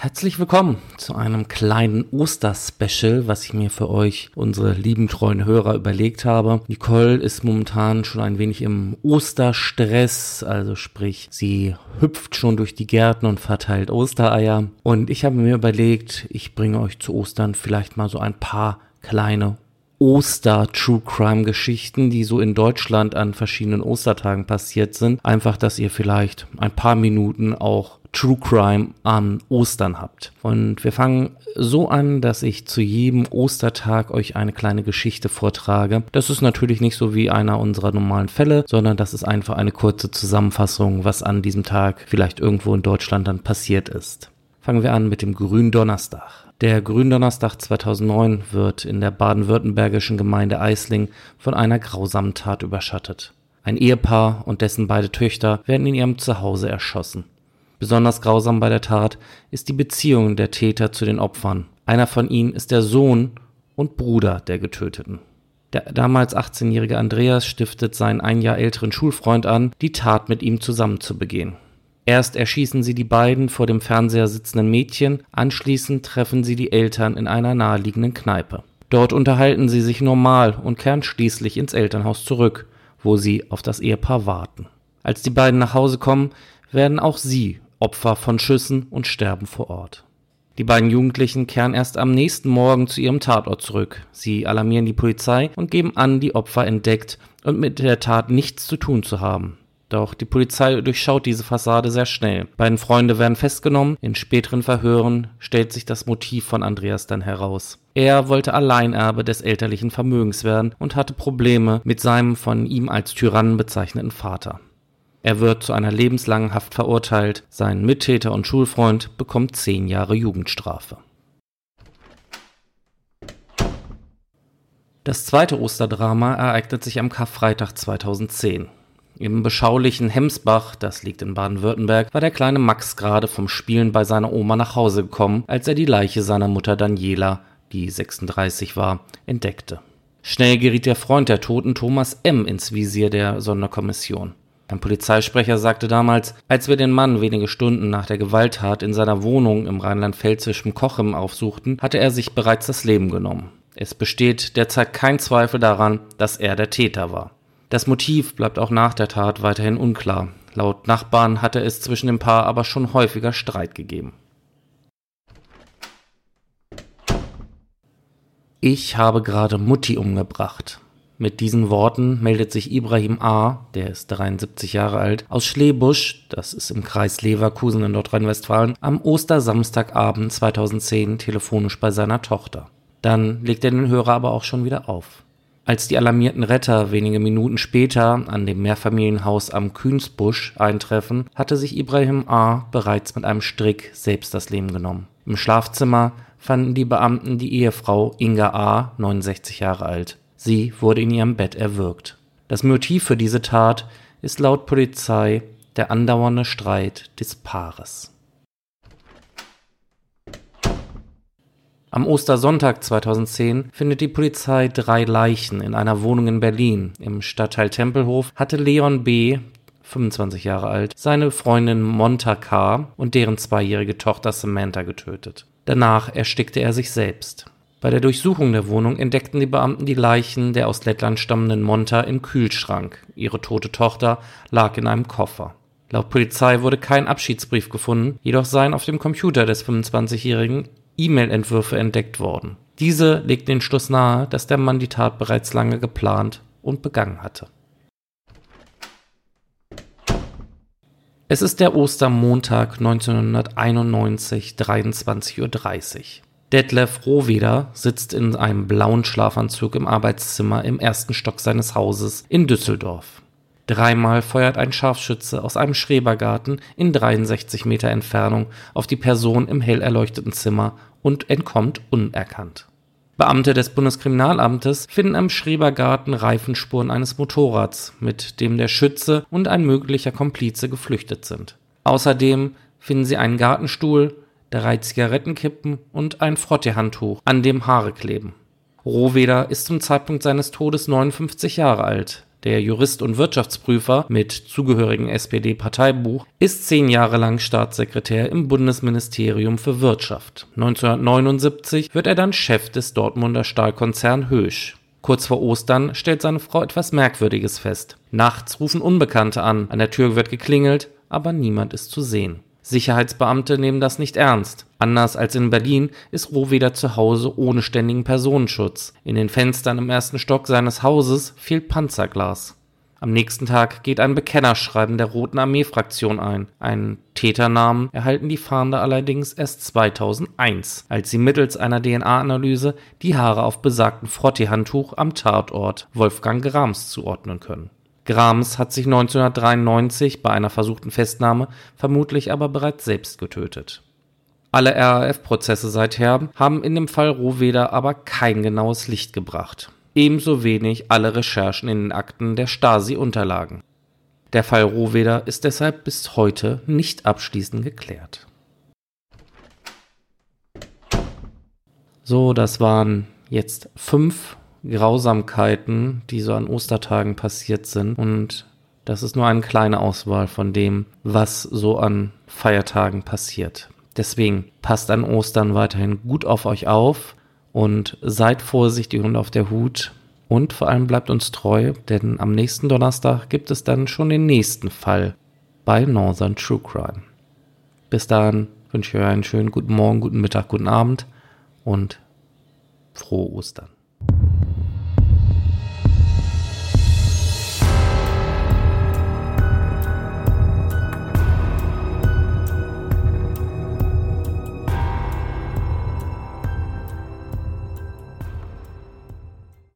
Herzlich willkommen zu einem kleinen Osterspecial, was ich mir für euch, unsere lieben treuen Hörer, überlegt habe. Nicole ist momentan schon ein wenig im Osterstress, also sprich, sie hüpft schon durch die Gärten und verteilt Ostereier. Und ich habe mir überlegt, ich bringe euch zu Ostern vielleicht mal so ein paar kleine Oster-True Crime-Geschichten, die so in Deutschland an verschiedenen Ostertagen passiert sind. Einfach, dass ihr vielleicht ein paar Minuten auch True Crime an Ostern habt. Und wir fangen so an, dass ich zu jedem Ostertag euch eine kleine Geschichte vortrage. Das ist natürlich nicht so wie einer unserer normalen Fälle, sondern das ist einfach eine kurze Zusammenfassung, was an diesem Tag vielleicht irgendwo in Deutschland dann passiert ist. Fangen wir an mit dem Gründonnerstag. Der Gründonnerstag 2009 wird in der baden-württembergischen Gemeinde Eisling von einer grausamen Tat überschattet. Ein Ehepaar und dessen beide Töchter werden in ihrem Zuhause erschossen. Besonders grausam bei der Tat ist die Beziehung der Täter zu den Opfern. Einer von ihnen ist der Sohn und Bruder der Getöteten. Der damals 18-jährige Andreas stiftet seinen ein Jahr älteren Schulfreund an, die Tat mit ihm zusammen zu begehen. Erst erschießen sie die beiden vor dem Fernseher sitzenden Mädchen, anschließend treffen sie die Eltern in einer naheliegenden Kneipe. Dort unterhalten sie sich normal und kehren schließlich ins Elternhaus zurück, wo sie auf das Ehepaar warten. Als die beiden nach Hause kommen, werden auch sie Opfer von Schüssen und sterben vor Ort. Die beiden Jugendlichen kehren erst am nächsten Morgen zu ihrem Tatort zurück. Sie alarmieren die Polizei und geben an, die Opfer entdeckt und mit der Tat nichts zu tun zu haben. Doch die Polizei durchschaut diese Fassade sehr schnell. Beiden Freunde werden festgenommen. In späteren Verhören stellt sich das Motiv von Andreas dann heraus. Er wollte Alleinerbe des elterlichen Vermögens werden und hatte Probleme mit seinem von ihm als Tyrannen bezeichneten Vater. Er wird zu einer lebenslangen Haft verurteilt. Sein Mittäter und Schulfreund bekommt zehn Jahre Jugendstrafe. Das zweite Osterdrama ereignet sich am Karfreitag 2010. Im beschaulichen Hemsbach, das liegt in Baden-Württemberg, war der kleine Max gerade vom Spielen bei seiner Oma nach Hause gekommen, als er die Leiche seiner Mutter Daniela, die 36 war, entdeckte. Schnell geriet der Freund der Toten Thomas M. ins Visier der Sonderkommission. Ein Polizeisprecher sagte damals, als wir den Mann wenige Stunden nach der Gewalttat in seiner Wohnung im rheinland-pfälzischen Kochem aufsuchten, hatte er sich bereits das Leben genommen. Es besteht derzeit kein Zweifel daran, dass er der Täter war. Das Motiv bleibt auch nach der Tat weiterhin unklar. Laut Nachbarn hatte es zwischen dem Paar aber schon häufiger Streit gegeben. Ich habe gerade Mutti umgebracht. Mit diesen Worten meldet sich Ibrahim A., der ist 73 Jahre alt, aus Schlebusch, das ist im Kreis Leverkusen in Nordrhein-Westfalen, am Ostersamstagabend 2010 telefonisch bei seiner Tochter. Dann legt er den Hörer aber auch schon wieder auf. Als die alarmierten Retter wenige Minuten später an dem Mehrfamilienhaus am Kühnsbusch eintreffen, hatte sich Ibrahim A. bereits mit einem Strick selbst das Leben genommen. Im Schlafzimmer fanden die Beamten die Ehefrau Inga A., 69 Jahre alt. Sie wurde in ihrem Bett erwürgt. Das Motiv für diese Tat ist laut Polizei der andauernde Streit des Paares. Am Ostersonntag 2010 findet die Polizei drei Leichen in einer Wohnung in Berlin. Im Stadtteil Tempelhof hatte Leon B., 25 Jahre alt, seine Freundin Monta K. und deren zweijährige Tochter Samantha getötet. Danach erstickte er sich selbst. Bei der Durchsuchung der Wohnung entdeckten die Beamten die Leichen der aus Lettland stammenden Monta im Kühlschrank. Ihre tote Tochter lag in einem Koffer. Laut Polizei wurde kein Abschiedsbrief gefunden, jedoch seien auf dem Computer des 25-Jährigen E-Mail-Entwürfe entdeckt worden. Diese legten den Schluss nahe, dass der Mann die Tat bereits lange geplant und begangen hatte. Es ist der Ostermontag 1991, 23.30 Uhr. Detlef Rohweder sitzt in einem blauen Schlafanzug im Arbeitszimmer im ersten Stock seines Hauses in Düsseldorf. Dreimal feuert ein Scharfschütze aus einem Schrebergarten in 63 Meter Entfernung auf die Person im hell erleuchteten Zimmer und entkommt unerkannt. Beamte des Bundeskriminalamtes finden am Schrebergarten Reifenspuren eines Motorrads, mit dem der Schütze und ein möglicher Komplize geflüchtet sind. Außerdem finden sie einen Gartenstuhl, drei Zigarettenkippen und ein Frottehandtuch, an dem Haare kleben. Rohweder ist zum Zeitpunkt seines Todes 59 Jahre alt. Der Jurist und Wirtschaftsprüfer mit zugehörigem SPD-Parteibuch ist zehn Jahre lang Staatssekretär im Bundesministerium für Wirtschaft. 1979 wird er dann Chef des Dortmunder Stahlkonzern Hösch. Kurz vor Ostern stellt seine Frau etwas Merkwürdiges fest. Nachts rufen Unbekannte an, an der Tür wird geklingelt, aber niemand ist zu sehen. Sicherheitsbeamte nehmen das nicht ernst. Anders als in Berlin ist Rohweder zu Hause ohne ständigen Personenschutz. In den Fenstern im ersten Stock seines Hauses fehlt Panzerglas. Am nächsten Tag geht ein Bekennerschreiben der Roten Armee-Fraktion ein. Einen Täternamen erhalten die Fahnder allerdings erst 2001, als sie mittels einer DNA-Analyse die Haare auf besagten Frottee-Handtuch am Tatort Wolfgang Grams zuordnen können. Grams hat sich 1993 bei einer versuchten Festnahme vermutlich aber bereits selbst getötet. Alle RAF-Prozesse seither haben in dem Fall Rohweder aber kein genaues Licht gebracht ebenso wenig alle Recherchen in den Akten der Stasi-Unterlagen. Der Fall Rohweder ist deshalb bis heute nicht abschließend geklärt. So, das waren jetzt fünf Grausamkeiten, die so an Ostertagen passiert sind. Und das ist nur eine kleine Auswahl von dem, was so an Feiertagen passiert. Deswegen passt an Ostern weiterhin gut auf euch auf und seid vorsichtig und auf der Hut. Und vor allem bleibt uns treu, denn am nächsten Donnerstag gibt es dann schon den nächsten Fall bei Northern True Crime. Bis dahin wünsche ich euch einen schönen guten Morgen, guten Mittag, guten Abend und frohe Ostern.